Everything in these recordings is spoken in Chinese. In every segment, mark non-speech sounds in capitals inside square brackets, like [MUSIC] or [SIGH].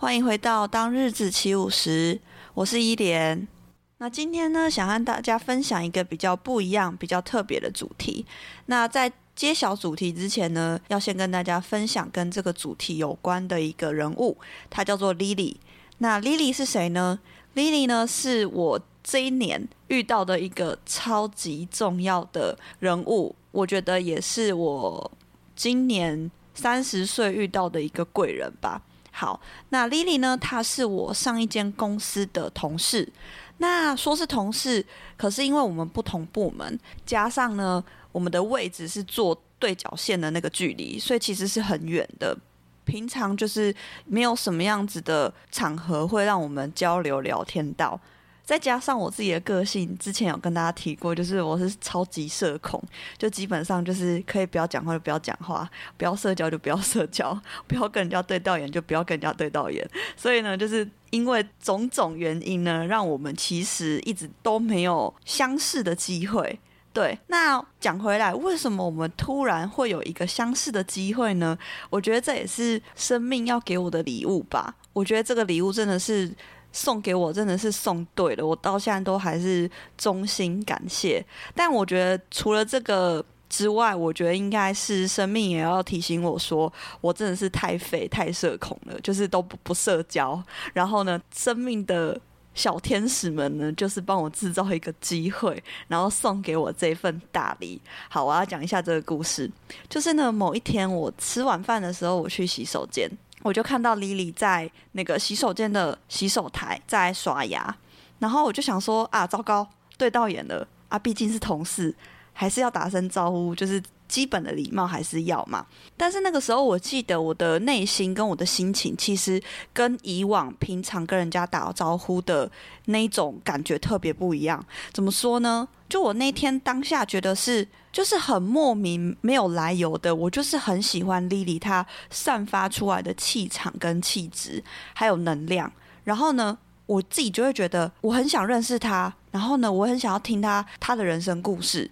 欢迎回到当日子起舞时，我是伊莲。那今天呢，想和大家分享一个比较不一样、比较特别的主题。那在揭晓主题之前呢，要先跟大家分享跟这个主题有关的一个人物，他叫做 Lily。那 Lily 是谁呢？Lily 呢，是我这一年遇到的一个超级重要的人物，我觉得也是我今年三十岁遇到的一个贵人吧。好，那 Lily 呢？她是我上一间公司的同事。那说是同事，可是因为我们不同部门，加上呢，我们的位置是坐对角线的那个距离，所以其实是很远的。平常就是没有什么样子的场合会让我们交流聊天到。再加上我自己的个性，之前有跟大家提过，就是我是超级社恐，就基本上就是可以不要讲话就不要讲话，不要社交就不要社交，[LAUGHS] 不要跟人家对到眼就不要跟人家对到眼。所以呢，就是因为种种原因呢，让我们其实一直都没有相识的机会。对，那讲回来，为什么我们突然会有一个相识的机会呢？我觉得这也是生命要给我的礼物吧。我觉得这个礼物真的是。送给我真的是送对了，我到现在都还是衷心感谢。但我觉得除了这个之外，我觉得应该是生命也要提醒我说，我真的是太废、太社恐了，就是都不不社交。然后呢，生命的小天使们呢，就是帮我制造一个机会，然后送给我这份大礼。好，我要讲一下这个故事，就是呢，某一天我吃晚饭的时候，我去洗手间。我就看到 Lily 在那个洗手间的洗手台在刷牙，然后我就想说啊，糟糕，对到眼了啊！毕竟是同事，还是要打声招呼，就是基本的礼貌还是要嘛。但是那个时候，我记得我的内心跟我的心情，其实跟以往平常跟人家打招呼的那种感觉特别不一样。怎么说呢？就我那天当下觉得是，就是很莫名没有来由的，我就是很喜欢 Lily 她散发出来的气场跟气质，还有能量。然后呢，我自己就会觉得我很想认识她，然后呢，我很想要听她她的人生故事。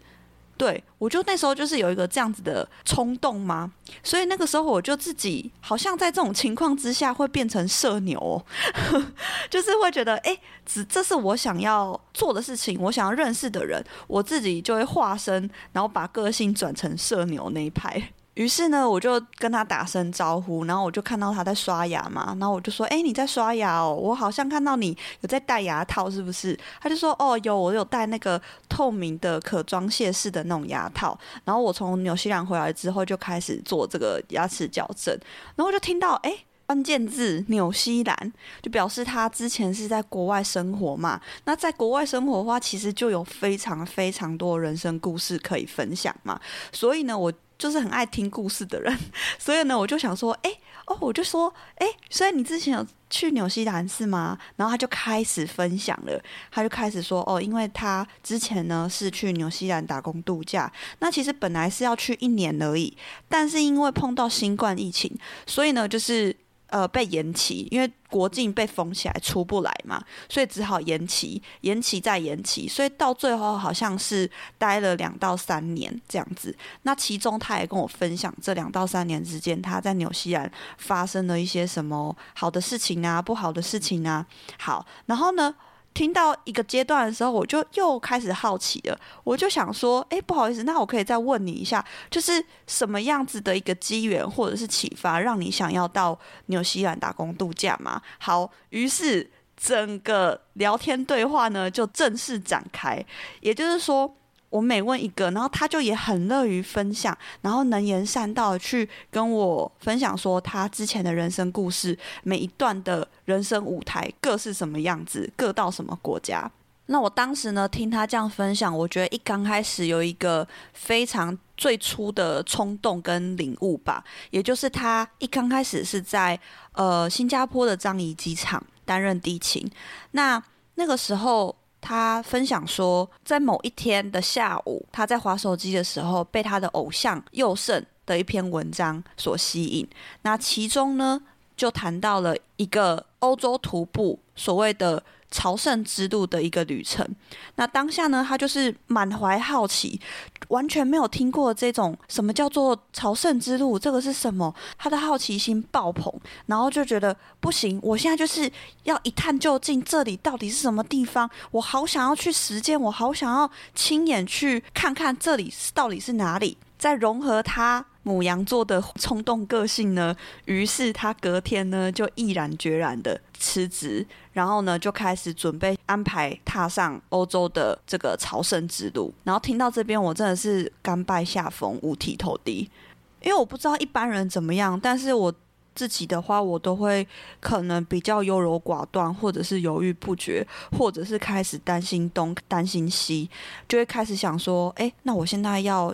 对，我就那时候就是有一个这样子的冲动嘛，所以那个时候我就自己好像在这种情况之下会变成社牛哦，[LAUGHS] 就是会觉得哎，只这是我想要做的事情，我想要认识的人，我自己就会化身，然后把个性转成社牛那一派。于是呢，我就跟他打声招呼，然后我就看到他在刷牙嘛，然后我就说：“哎，你在刷牙哦？我好像看到你有在戴牙套，是不是？”他就说：“哦，有，我有戴那个透明的可装卸式的那种牙套。”然后我从纽西兰回来之后就开始做这个牙齿矫正，然后我就听到哎，关键字纽西兰，就表示他之前是在国外生活嘛。那在国外生活的话，其实就有非常非常多人生故事可以分享嘛。所以呢，我。就是很爱听故事的人，[LAUGHS] 所以呢，我就想说，哎，哦，我就说，哎，所以你之前有去纽西兰是吗？然后他就开始分享了，他就开始说，哦，因为他之前呢是去纽西兰打工度假，那其实本来是要去一年而已，但是因为碰到新冠疫情，所以呢，就是。呃，被延期，因为国境被封起来，出不来嘛，所以只好延期，延期再延期，所以到最后好像是待了两到三年这样子。那其中他也跟我分享，这两到三年之间，他在纽西兰发生了一些什么好的事情啊，不好的事情啊。好，然后呢，听到一个阶段的时候，我就又开始好奇了。我就想说，哎，不好意思，那我可以再问你一下，就是什么样子的一个机缘或者是启发，让你想要到纽西兰打工度假吗？好，于是整个聊天对话呢就正式展开。也就是说。我每问一个，然后他就也很乐于分享，然后能言善道去跟我分享说他之前的人生故事，每一段的人生舞台各是什么样子，各到什么国家。那我当时呢，听他这样分享，我觉得一刚开始有一个非常最初的冲动跟领悟吧，也就是他一刚开始是在呃新加坡的樟宜机场。担任地勤。那那个时候，他分享说，在某一天的下午，他在划手机的时候，被他的偶像佑胜的一篇文章所吸引。那其中呢，就谈到了一个欧洲徒步所谓的。朝圣之路的一个旅程，那当下呢，他就是满怀好奇，完全没有听过这种什么叫做朝圣之路，这个是什么？他的好奇心爆棚，然后就觉得不行，我现在就是要一探究竟，这里到底是什么地方？我好想要去实践，我好想要亲眼去看看这里到底是哪里，再融合他。母羊座的冲动个性呢，于是他隔天呢就毅然决然的辞职，然后呢就开始准备安排踏上欧洲的这个朝圣之路。然后听到这边，我真的是甘拜下风，五体投地。因为我不知道一般人怎么样，但是我自己的话，我都会可能比较优柔寡断，或者是犹豫不决，或者是开始担心东担心西，就会开始想说，哎，那我现在要。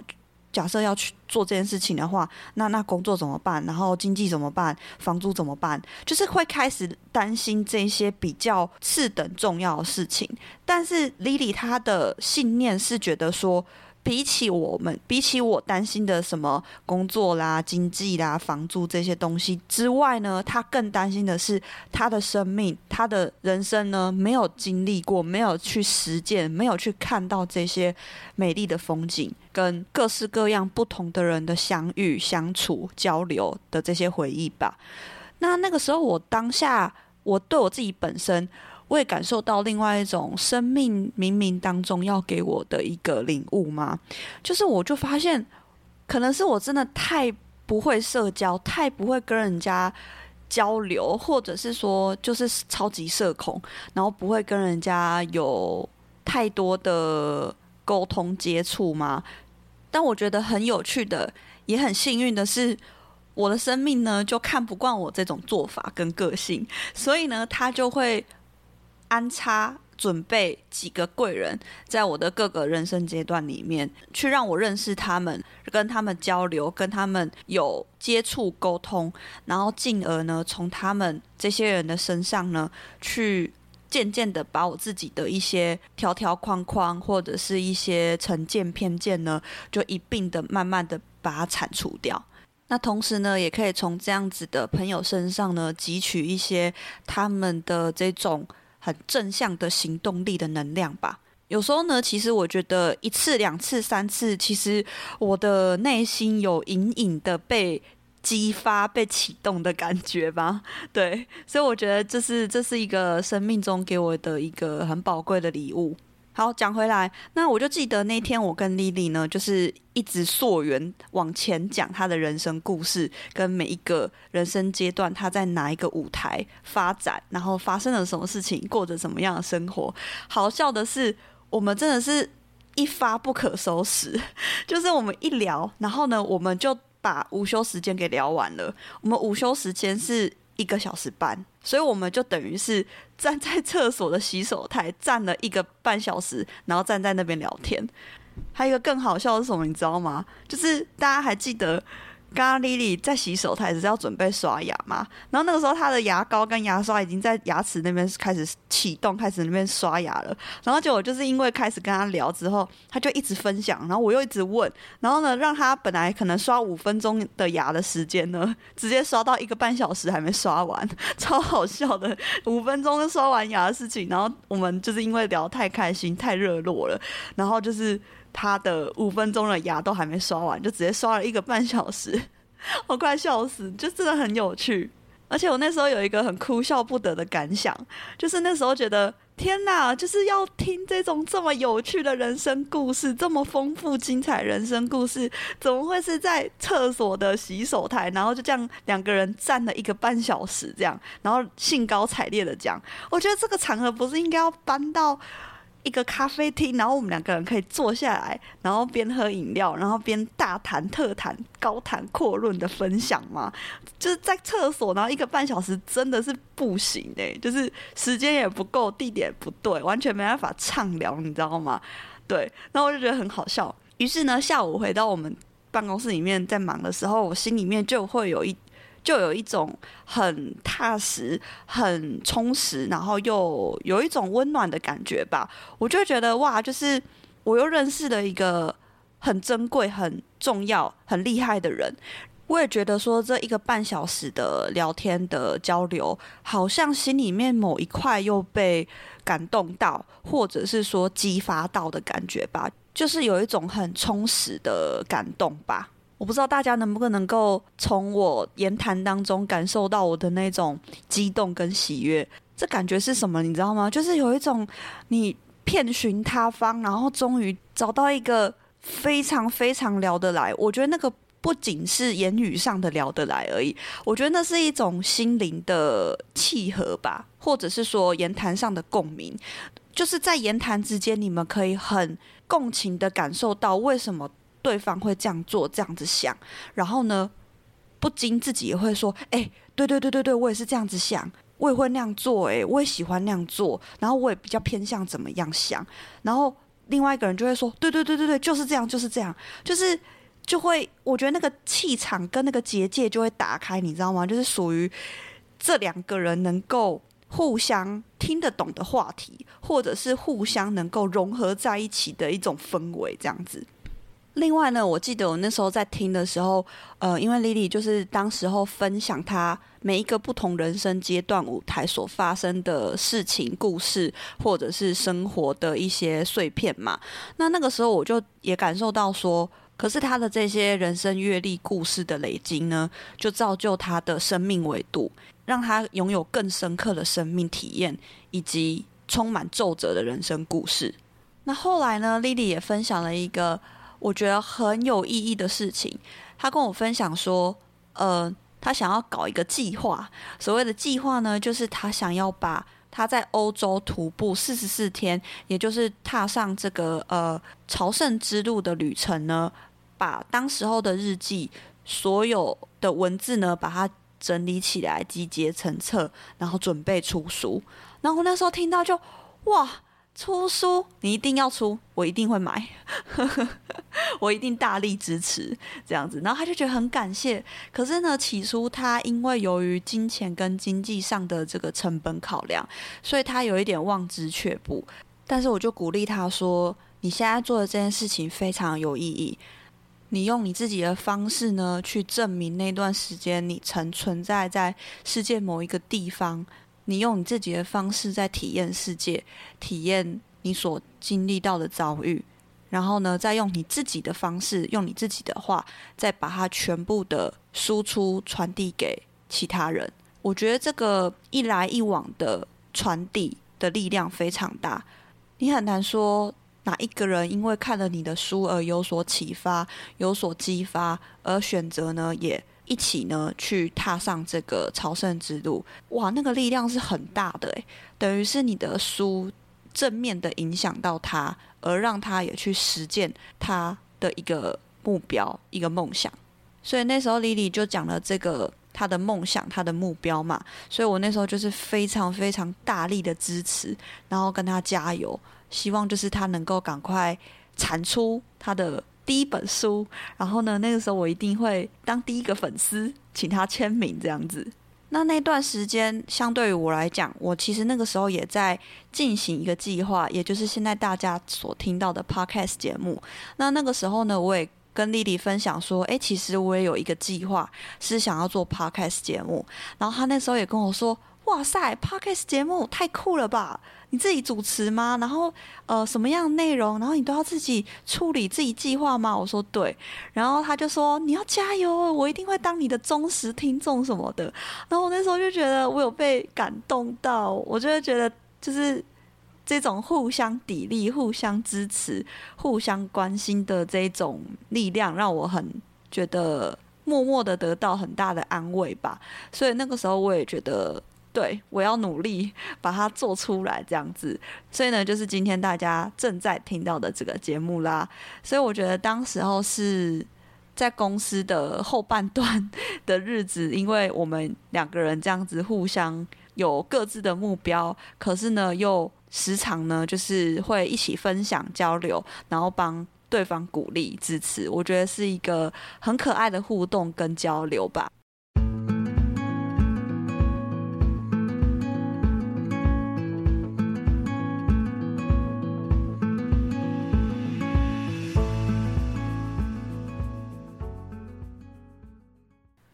假设要去做这件事情的话，那那工作怎么办？然后经济怎么办？房租怎么办？就是会开始担心这些比较次等重要的事情。但是 Lily 她的信念是觉得说。比起我们，比起我担心的什么工作啦、经济啦、房租这些东西之外呢，他更担心的是他的生命、他的人生呢，没有经历过，没有去实践，没有去看到这些美丽的风景，跟各式各样不同的人的相遇、相处、交流的这些回忆吧。那那个时候，我当下，我对我自己本身。我也感受到另外一种生命冥冥当中要给我的一个领悟吗，就是我就发现，可能是我真的太不会社交，太不会跟人家交流，或者是说就是超级社恐，然后不会跟人家有太多的沟通接触吗。但我觉得很有趣的，也很幸运的是，我的生命呢就看不惯我这种做法跟个性，所以呢，他就会。安插准备几个贵人，在我的各个人生阶段里面，去让我认识他们，跟他们交流，跟他们有接触沟通，然后进而呢，从他们这些人的身上呢，去渐渐的把我自己的一些条条框框或者是一些成见偏见呢，就一并的慢慢的把它铲除掉。那同时呢，也可以从这样子的朋友身上呢，汲取一些他们的这种。很正向的行动力的能量吧。有时候呢，其实我觉得一次、两次、三次，其实我的内心有隐隐的被激发、被启动的感觉吧。[LAUGHS] 对，所以我觉得这是这是一个生命中给我的一个很宝贵的礼物。好，讲回来，那我就记得那天我跟丽丽呢，就是一直溯源往前讲她的人生故事，跟每一个人生阶段她在哪一个舞台发展，然后发生了什么事情，过着什么样的生活。好笑的是，我们真的是一发不可收拾，[LAUGHS] 就是我们一聊，然后呢，我们就把午休时间给聊完了。我们午休时间是一个小时半，所以我们就等于是 [LAUGHS] 站在厕所的洗手台站了一个半小时，然后站在那边聊天。还有一个更好笑的是什么，你知道吗？就是大家还记得。刚刚 Lily 在洗手台只是要准备刷牙嘛，然后那个时候她的牙膏跟牙刷已经在牙齿那边开始启动，开始那边刷牙了。然后结果就是因为开始跟她聊之后，她就一直分享，然后我又一直问，然后呢，让她本来可能刷五分钟的牙的时间呢，直接刷到一个半小时还没刷完，[LAUGHS] 超好笑的，五分钟刷完牙的事情。然后我们就是因为聊太开心、太热络了，然后就是。他的五分钟的牙都还没刷完，就直接刷了一个半小时，[LAUGHS] 我快笑死！就真的很有趣，而且我那时候有一个很哭笑不得的感想，就是那时候觉得天哪，就是要听这种这么有趣的人生故事，这么丰富精彩人生故事，怎么会是在厕所的洗手台，然后就这样两个人站了一个半小时这样，然后兴高采烈的讲，我觉得这个场合不是应该要搬到。一个咖啡厅，然后我们两个人可以坐下来，然后边喝饮料，然后边大谈特谈、高谈阔论的分享嘛。就是在厕所，然后一个半小时真的是不行的，就是时间也不够，地点不对，完全没办法畅聊，你知道吗？对，然后我就觉得很好笑。于是呢，下午回到我们办公室里面在忙的时候，我心里面就会有一。就有一种很踏实、很充实，然后又有一种温暖的感觉吧。我就觉得哇，就是我又认识了一个很珍贵、很重要、很厉害的人。我也觉得说，这一个半小时的聊天的交流，好像心里面某一块又被感动到，或者是说激发到的感觉吧，就是有一种很充实的感动吧。我不知道大家能不能够从我言谈当中感受到我的那种激动跟喜悦，这感觉是什么？你知道吗？就是有一种你遍寻他方，然后终于找到一个非常非常聊得来。我觉得那个不仅是言语上的聊得来而已，我觉得那是一种心灵的契合吧，或者是说言谈上的共鸣，就是在言谈之间，你们可以很共情的感受到为什么。对方会这样做，这样子想，然后呢，不禁自己也会说：“哎，对对对对对，我也是这样子想，我也会那样做，哎，我也喜欢那样做，然后我也比较偏向怎么样想。”然后另外一个人就会说：“对对对对对，就是这样，就是这样，就是就会，我觉得那个气场跟那个结界就会打开，你知道吗？就是属于这两个人能够互相听得懂的话题，或者是互相能够融合在一起的一种氛围，这样子。”另外呢，我记得我那时候在听的时候，呃，因为 Lily 就是当时候分享她每一个不同人生阶段舞台所发生的事情、故事，或者是生活的一些碎片嘛。那那个时候我就也感受到说，可是她的这些人生阅历、故事的累积呢，就造就她的生命维度，让她拥有更深刻的生命体验，以及充满皱褶的人生故事。那后来呢，Lily 也分享了一个。我觉得很有意义的事情，他跟我分享说，呃，他想要搞一个计划。所谓的计划呢，就是他想要把他在欧洲徒步四十四天，也就是踏上这个呃朝圣之路的旅程呢，把当时候的日记所有的文字呢，把它整理起来，集结成册，然后准备出书。然后那时候听到就哇！出书，你一定要出，我一定会买，[LAUGHS] 我一定大力支持这样子。然后他就觉得很感谢。可是呢，起初他因为由于金钱跟经济上的这个成本考量，所以他有一点望之却步。但是我就鼓励他说：“你现在做的这件事情非常有意义，你用你自己的方式呢，去证明那段时间你曾存在在世界某一个地方。”你用你自己的方式在体验世界，体验你所经历到的遭遇，然后呢，再用你自己的方式，用你自己的话，再把它全部的输出传递给其他人。我觉得这个一来一往的传递的力量非常大。你很难说哪一个人因为看了你的书而有所启发、有所激发，而选择呢也。一起呢，去踏上这个朝圣之路，哇，那个力量是很大的诶，等于是你的书正面的影响到他，而让他也去实践他的一个目标、一个梦想。所以那时候 Lily 就讲了这个他的梦想、他的目标嘛，所以我那时候就是非常非常大力的支持，然后跟他加油，希望就是他能够赶快产出他的。第一本书，然后呢，那个时候我一定会当第一个粉丝，请他签名这样子。那那段时间，相对于我来讲，我其实那个时候也在进行一个计划，也就是现在大家所听到的 Podcast 节目。那那个时候呢，我也跟 Lily 分享说，诶，其实我也有一个计划，是想要做 Podcast 节目。然后他那时候也跟我说，哇塞，Podcast 节目太酷了吧！你自己主持吗？然后呃，什么样的内容？然后你都要自己处理、自己计划吗？我说对。然后他就说你要加油，我一定会当你的忠实听众什么的。然后我那时候就觉得我有被感动到，我就会觉得就是这种互相砥砺、互相支持、互相关心的这种力量，让我很觉得默默的得到很大的安慰吧。所以那个时候我也觉得。对，我要努力 [LAUGHS] 把它做出来，这样子。所以呢，就是今天大家正在听到的这个节目啦。所以我觉得当时候是在公司的后半段的日子，因为我们两个人这样子互相有各自的目标，可是呢，又时常呢，就是会一起分享交流，然后帮对方鼓励支持。我觉得是一个很可爱的互动跟交流吧。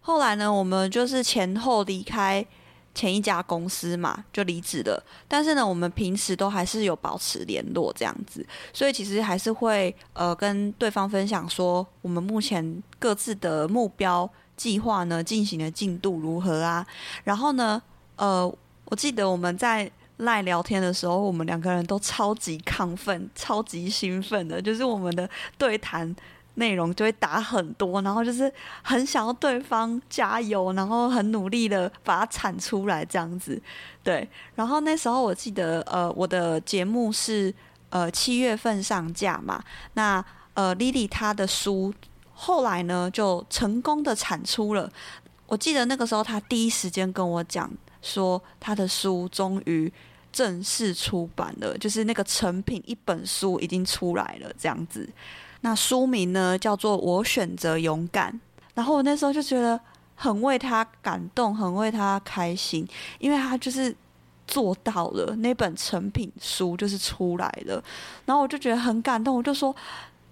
后来呢，我们就是前后离开前一家公司嘛，就离职了。但是呢，我们平时都还是有保持联络这样子，所以其实还是会呃跟对方分享说，我们目前各自的目标计划呢进行的进度如何啊？然后呢，呃，我记得我们在赖聊天的时候，我们两个人都超级亢奋、超级兴奋的，就是我们的对谈。内容就会打很多，然后就是很想要对方加油，然后很努力的把它产出来这样子，对。然后那时候我记得，呃，我的节目是呃七月份上架嘛，那呃 Lily 她的书后来呢就成功的产出了。我记得那个时候她第一时间跟我讲说，她的书终于正式出版了，就是那个成品一本书已经出来了这样子。那书名呢，叫做《我选择勇敢》，然后我那时候就觉得很为他感动，很为他开心，因为他就是做到了，那本成品书就是出来了，然后我就觉得很感动，我就说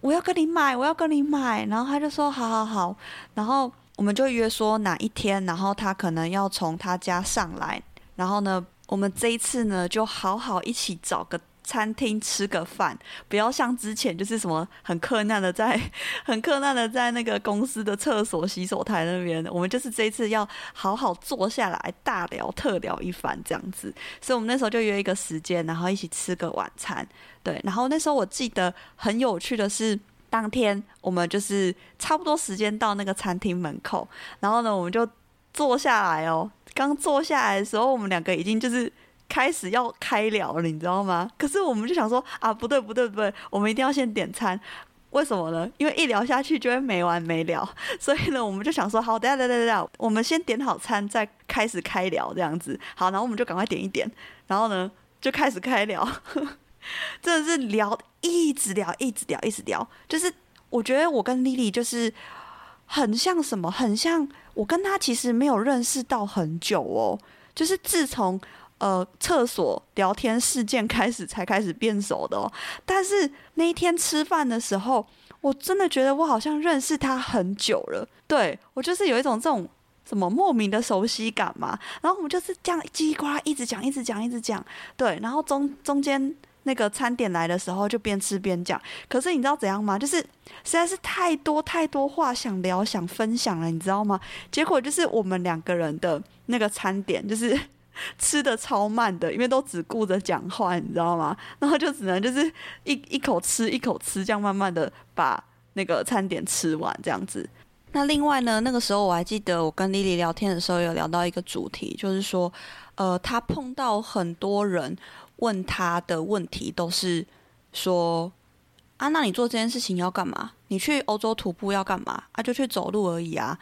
我要跟你买，我要跟你买，然后他就说好好好，然后我们就约说哪一天，然后他可能要从他家上来，然后呢，我们这一次呢就好好一起找个。餐厅吃个饭，[LAUGHS] 不要像之前就是什么很困难的在 [LAUGHS] 很困难的在那个公司的厕所洗手台那边。我们就是这一次要好好坐下来大聊特聊一番这样子，所以我们那时候就约一个时间，然后一起吃个晚餐。对，然后那时候我记得很有趣的是，当天我们就是差不多时间到那个餐厅门口，然后呢我们就坐下来哦。刚坐下来的时候，我们两个已经就是。开始要开聊了，你知道吗？可是我们就想说啊，不对不对不对，我们一定要先点餐。为什么呢？因为一聊下去就会没完没了。所以呢，我们就想说，好，等下等下等下，我们先点好餐再开始开聊这样子。好，然后我们就赶快点一点，然后呢就开始开聊，[LAUGHS] 真的是聊，一直聊，一直聊，一直聊。就是我觉得我跟丽丽就是很像什么，很像我跟她其实没有认识到很久哦，就是自从。呃，厕所聊天事件开始才开始变熟的哦。但是那一天吃饭的时候，我真的觉得我好像认识他很久了。对，我就是有一种这种什么莫名的熟悉感嘛。然后我们就是这样叽呱一直讲，一直讲，一直讲。对，然后中中间那个餐点来的时候，就边吃边讲。可是你知道怎样吗？就是实在是太多太多话想聊、想分享了，你知道吗？结果就是我们两个人的那个餐点就是。[LAUGHS] 吃的超慢的，因为都只顾着讲话，你知道吗？然后就只能就是一一口吃一口吃，这样慢慢的把那个餐点吃完，这样子。那另外呢，那个时候我还记得我跟 Lily 聊天的时候，有聊到一个主题，就是说，呃，他碰到很多人问他的问题，都是说，啊，那你做这件事情要干嘛？你去欧洲徒步要干嘛？啊，就去走路而已啊，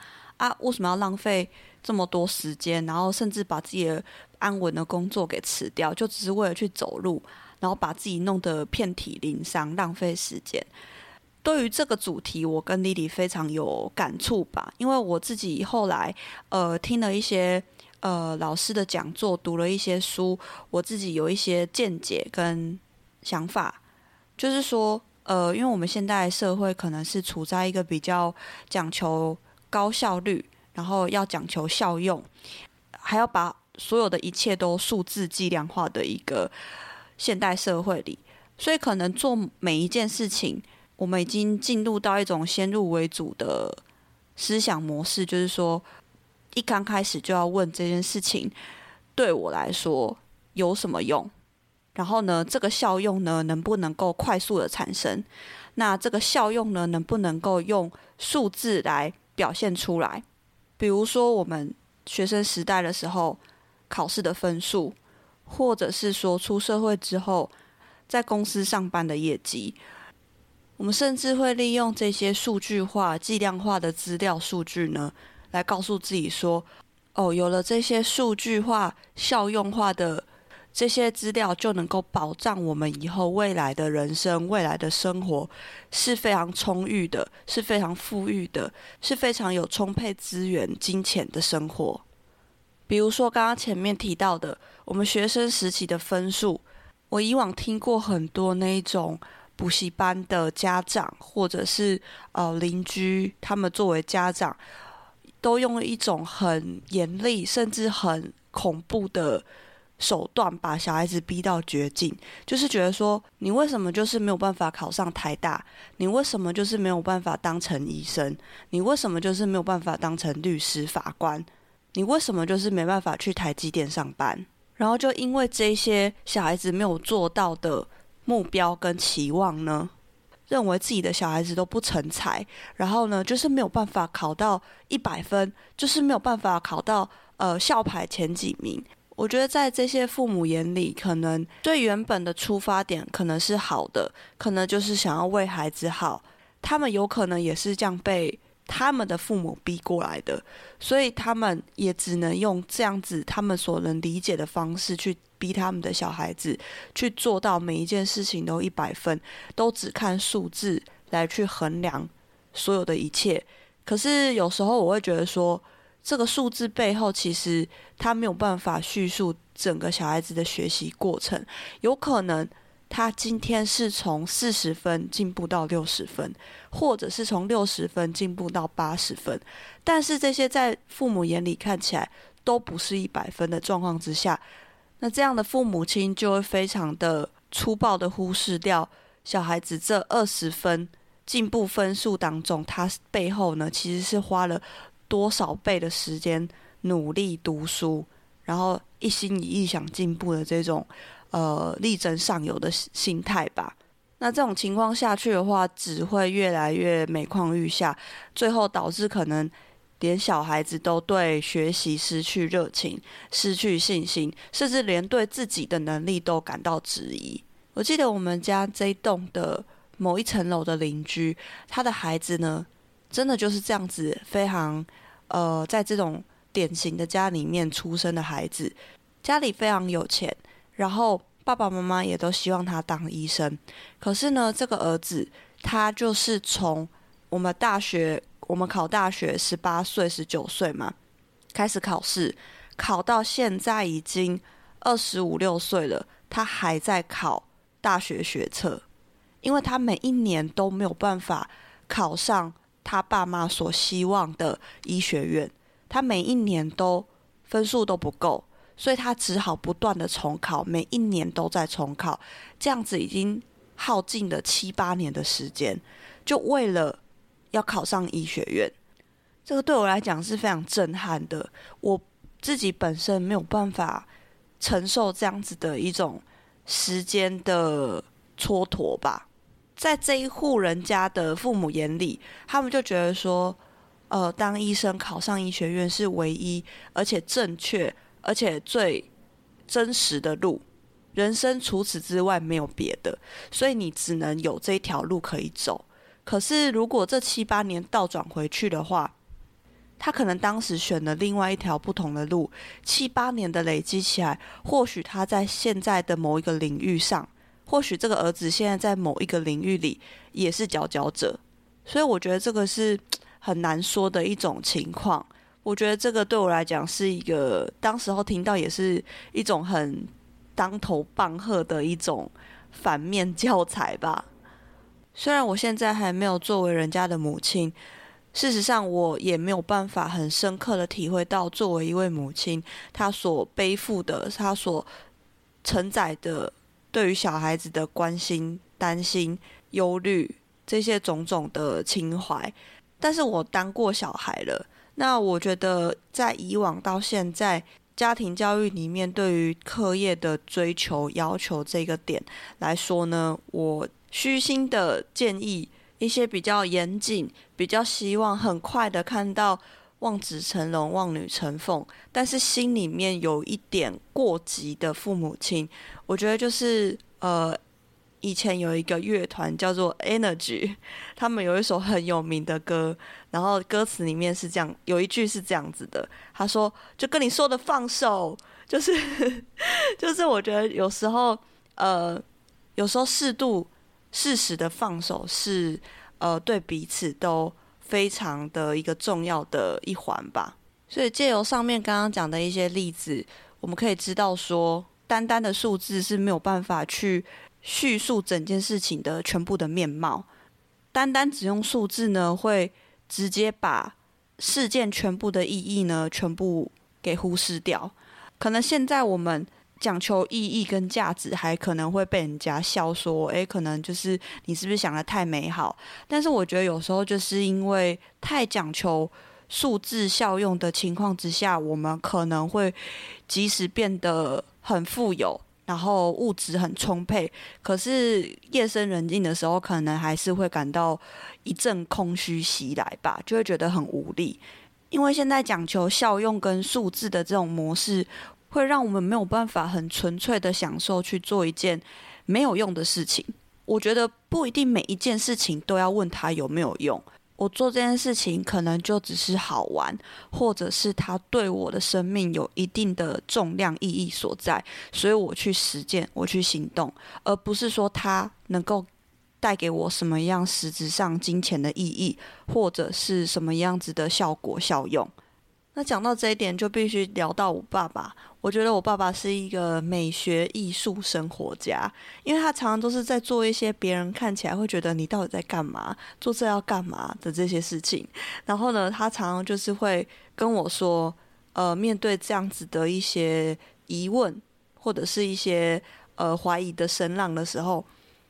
啊，为什么要浪费？这么多时间，然后甚至把自己的安稳的工作给辞掉，就只是为了去走路，然后把自己弄得遍体鳞伤，浪费时间。对于这个主题，我跟 Lily 非常有感触吧，因为我自己后来呃听了一些呃老师的讲座，读了一些书，我自己有一些见解跟想法，就是说呃，因为我们现在社会可能是处在一个比较讲求高效率。然后要讲求效用，还要把所有的一切都数字计量化的一个现代社会里，所以可能做每一件事情，我们已经进入到一种先入为主的思想模式，就是说，一刚开始就要问这件事情对我来说有什么用，然后呢，这个效用呢能不能够快速的产生？那这个效用呢能不能够用数字来表现出来？比如说，我们学生时代的时候考试的分数，或者是说出社会之后在公司上班的业绩，我们甚至会利用这些数据化、计量化的资料数据呢，来告诉自己说：“哦，有了这些数据化、效用化的。”这些资料就能够保障我们以后未来的人生、未来的生活是非常充裕的，是非常富裕的，是非常有充沛资源、金钱的生活。比如说刚刚前面提到的，我们学生时期的分数，我以往听过很多那一种补习班的家长，或者是呃邻居，他们作为家长。都用一种很严厉，甚至很恐怖的手段，把小孩子逼到绝境，就是觉得说，你为什么就是没有办法考上台大？你为什么就是没有办法当成医生？你为什么就是没有办法当成律师、法官？你为什么就是没办法去台积电上班？然后就因为这些小孩子没有做到的目标跟期望呢，认为自己的小孩子都不成才，然后呢，就是没有办法考到一百分，就是没有办法考到呃校排前几名。我觉得在这些父母眼里，可能最原本的出发点可能是好的，可能就是想要为孩子好，他们有可能也是这样被。他们的父母逼过来的，所以他们也只能用这样子他们所能理解的方式去逼他们的小孩子去做到每一件事情都一百分，都只看数字来去衡量所有的一切。可是有时候我会觉得说，这个数字背后其实他没有办法叙述整个小孩子的学习过程，有可能。他今天是从四十分进步到六十分，或者是从六十分进步到八十分，但是这些在父母眼里看起来都不是一百分的状况之下，那这样的父母亲就会非常的粗暴的忽视掉小孩子这二十分进步分数当中，他背后呢其实是花了多少倍的时间努力读书，然后一心一意想进步的这种。呃，力争上游的心态吧。那这种情况下去的话，只会越来越每况愈下，最后导致可能连小孩子都对学习失去热情、失去信心，甚至连对自己的能力都感到质疑。我记得我们家这栋的某一层楼的邻居，他的孩子呢，真的就是这样子，非常呃，在这种典型的家里面出生的孩子，家里非常有钱。然后爸爸妈妈也都希望他当医生，可是呢，这个儿子他就是从我们大学，我们考大学十八岁、十九岁嘛，开始考试，考到现在已经二十五六岁了，他还在考大学学测，因为他每一年都没有办法考上他爸妈所希望的医学院，他每一年都分数都不够。所以他只好不断的重考，每一年都在重考，这样子已经耗尽了七八年的时间，就为了要考上医学院。这个对我来讲是非常震撼的，我自己本身没有办法承受这样子的一种时间的蹉跎吧。在这一户人家的父母眼里，他们就觉得说，呃，当医生考上医学院是唯一而且正确。而且最真实的路，人生除此之外没有别的，所以你只能有这一条路可以走。可是如果这七八年倒转回去的话，他可能当时选了另外一条不同的路，七八年的累积起来，或许他在现在的某一个领域上，或许这个儿子现在在某一个领域里也是佼佼者。所以我觉得这个是很难说的一种情况。我觉得这个对我来讲是一个，当时候听到也是一种很当头棒喝的一种反面教材吧。虽然我现在还没有作为人家的母亲，事实上我也没有办法很深刻的体会到作为一位母亲，她所背负的、她所承载的对于小孩子的关心、担心、忧虑这些种种的情怀。但是我当过小孩了。那我觉得，在以往到现在，家庭教育里面对于课业的追求要求这个点来说呢，我虚心的建议一些比较严谨、比较希望很快的看到望子成龙、望女成凤，但是心里面有一点过急的父母亲，我觉得就是呃。以前有一个乐团叫做 Energy，[LAUGHS] 他们有一首很有名的歌，然后歌词里面是这样，有一句是这样子的，他说：“就跟你说的放手，就是 [LAUGHS] 就是我觉得有时候呃，有时候适度适时的放手是呃对彼此都非常的一个重要的一环吧。所以借由上面刚刚讲的一些例子，我们可以知道说，单单的数字是没有办法去。叙述整件事情的全部的面貌，单单只用数字呢，会直接把事件全部的意义呢，全部给忽视掉。可能现在我们讲求意义跟价值，还可能会被人家笑说：“诶，可能就是你是不是想得太美好？”但是我觉得有时候就是因为太讲求数字效用的情况之下，我们可能会即使变得很富有，然后物质很充沛，可是夜深人静的时候，可能还是会感到一阵空虚袭来吧，就会觉得很无力。因为现在讲求效用跟数字的这种模式，会让我们没有办法很纯粹的享受去做一件没有用的事情。我觉得不一定每一件事情都要问他有没有用。我做这件事情可能就只是好玩，或者是它对我的生命有一定的重量意义所在，所以我去实践，我去行动，而不是说它能够带给我什么样实质上金钱的意义，或者是什么样子的效果效用。那讲到这一点，就必须聊到我爸爸。我觉得我爸爸是一个美学艺术生活家，因为他常常都是在做一些别人看起来会觉得你到底在干嘛，做这要干嘛的这些事情。然后呢，他常常就是会跟我说，呃，面对这样子的一些疑问或者是一些呃怀疑的声浪的时候，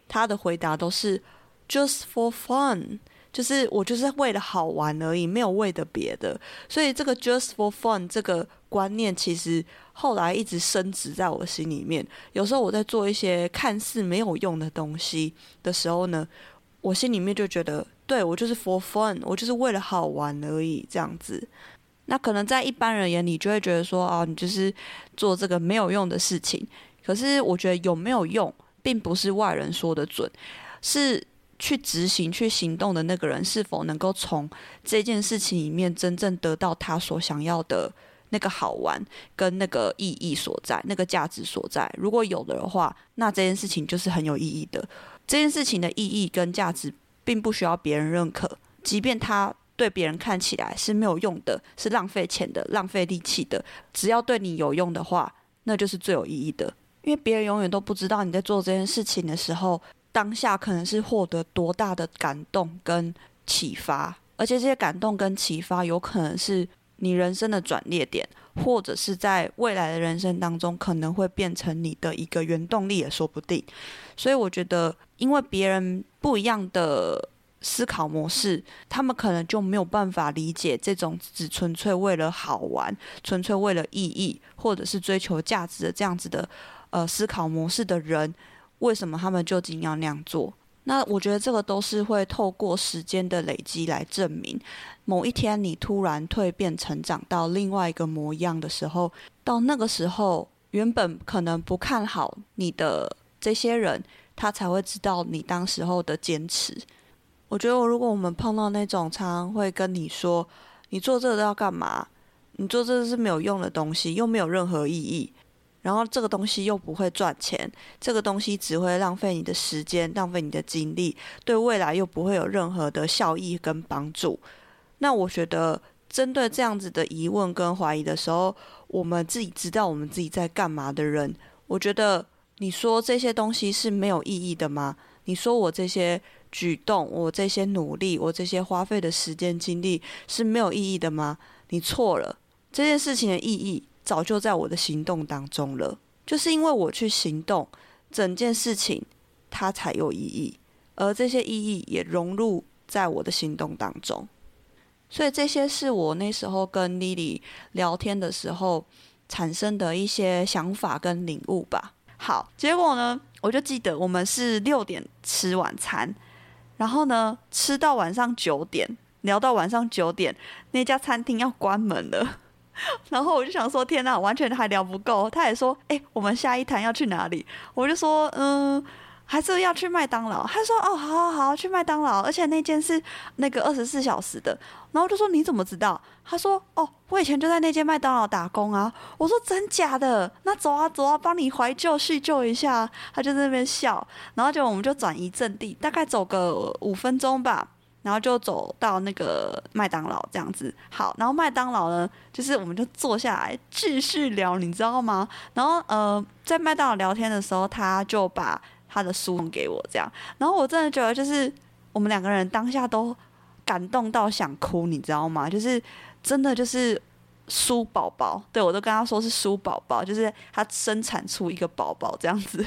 他的回答都是 just for fun。就是我就是为了好玩而已，没有为的别的。所以这个 just for fun 这个观念，其实后来一直升值在我心里面。有时候我在做一些看似没有用的东西的时候呢，我心里面就觉得，对，我就是 for fun，我就是为了好玩而已，这样子。那可能在一般人眼里就会觉得说，啊，你就是做这个没有用的事情。可是我觉得有没有用，并不是外人说的准，是。去执行、去行动的那个人，是否能够从这件事情里面真正得到他所想要的那个好玩跟那个意义所在、那个价值所在？如果有的话，那这件事情就是很有意义的。这件事情的意义跟价值，并不需要别人认可，即便他对别人看起来是没有用的、是浪费钱的、浪费力气的，只要对你有用的话，那就是最有意义的。因为别人永远都不知道你在做这件事情的时候。当下可能是获得多大的感动跟启发，而且这些感动跟启发有可能是你人生的转捩点，或者是在未来的人生当中可能会变成你的一个原动力也说不定。所以我觉得，因为别人不一样的思考模式，他们可能就没有办法理解这种只纯粹为了好玩、纯粹为了意义，或者是追求价值的这样子的呃思考模式的人。为什么他们究竟要那样做？那我觉得这个都是会透过时间的累积来证明。某一天你突然蜕变成长到另外一个模样的时候，到那个时候，原本可能不看好你的这些人，他才会知道你当时候的坚持。我觉得，如果我们碰到那种常常会跟你说：“你做这个都要干嘛？你做这个是没有用的东西，又没有任何意义。”然后这个东西又不会赚钱，这个东西只会浪费你的时间，浪费你的精力，对未来又不会有任何的效益跟帮助。那我觉得，针对这样子的疑问跟怀疑的时候，我们自己知道我们自己在干嘛的人，我觉得你说这些东西是没有意义的吗？你说我这些举动，我这些努力，我这些花费的时间精力是没有意义的吗？你错了，这件事情的意义。早就在我的行动当中了，就是因为我去行动，整件事情它才有意义，而这些意义也融入在我的行动当中。所以这些是我那时候跟 Lily 聊天的时候产生的一些想法跟领悟吧。好，结果呢，我就记得我们是六点吃晚餐，然后呢，吃到晚上九点，聊到晚上九点，那家餐厅要关门了。[LAUGHS] 然后我就想说，天哪，完全还聊不够。他也说，哎，我们下一摊要去哪里？我就说，嗯，还是要去麦当劳。他说，哦，好好好，去麦当劳，而且那间是那个二十四小时的。然后就说，你怎么知道？他说，哦，我以前就在那间麦当劳打工啊。我说，真假的？那走啊走啊，帮你怀旧叙旧一下。他就在那边笑，然后就我们就转移阵地，大概走个五分钟吧。然后就走到那个麦当劳这样子，好，然后麦当劳呢，就是我们就坐下来继续聊，你知道吗？然后呃，在麦当劳聊天的时候，他就把他的书送给我，这样，然后我真的觉得就是我们两个人当下都感动到想哭，你知道吗？就是真的就是书宝宝，对，我都跟他说是书宝宝，就是他生产出一个宝宝这样子。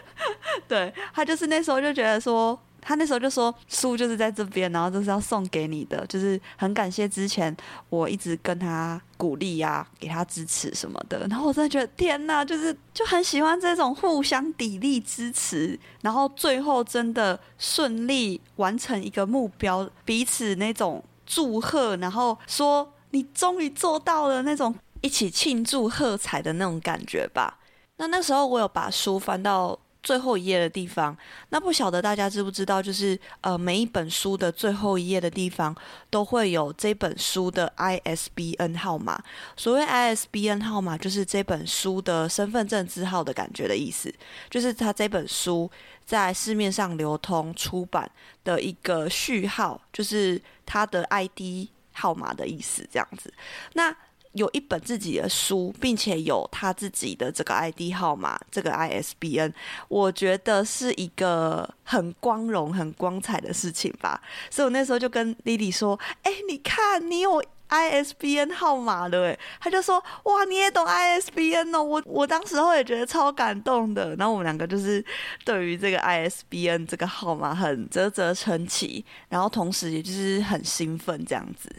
[LAUGHS] 对，他就是那时候就觉得说。他那时候就说书就是在这边，然后就是要送给你的，就是很感谢之前我一直跟他鼓励呀、啊，给他支持什么的。然后我真的觉得天哪，就是就很喜欢这种互相砥砺支持，然后最后真的顺利完成一个目标，彼此那种祝贺，然后说你终于做到了那种一起庆祝喝彩的那种感觉吧。那那时候我有把书翻到。最后一页的地方，那不晓得大家知不知道，就是呃，每一本书的最后一页的地方都会有这本书的 ISBN 号码。所谓 ISBN 号码，就是这本书的身份证字号的感觉的意思，就是它这本书在市面上流通出版的一个序号，就是它的 ID 号码的意思，这样子。那有一本自己的书，并且有他自己的这个 ID 号码，这个 ISBN，我觉得是一个很光荣、很光彩的事情吧。所以我那时候就跟 Lily 说：“哎，你看，你有 ISBN 号码了。”哎，他就说：“哇，你也懂 ISBN 哦。”我我当时候也觉得超感动的。然后我们两个就是对于这个 ISBN 这个号码很啧啧称奇，然后同时也就是很兴奋这样子。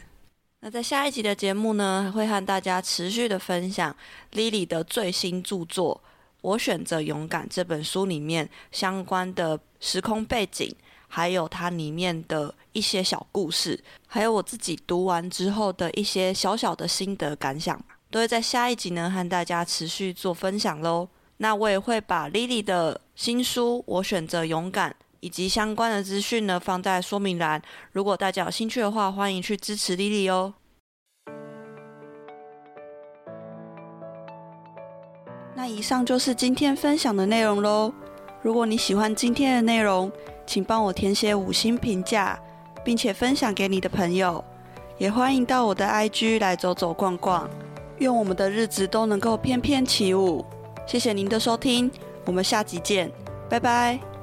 那在下一集的节目呢，会和大家持续的分享 Lily 的最新著作《我选择勇敢》这本书里面相关的时空背景，还有它里面的一些小故事，还有我自己读完之后的一些小小的心得感想，都会在下一集呢和大家持续做分享喽。那我也会把 Lily 的新书《我选择勇敢》。以及相关的资讯呢，放在说明栏。如果大家有兴趣的话，欢迎去支持莉莉哦。那以上就是今天分享的内容喽。如果你喜欢今天的内容，请帮我填写五星评价，并且分享给你的朋友。也欢迎到我的 IG 来走走逛逛。愿我们的日子都能够翩翩起舞。谢谢您的收听，我们下集见，拜拜。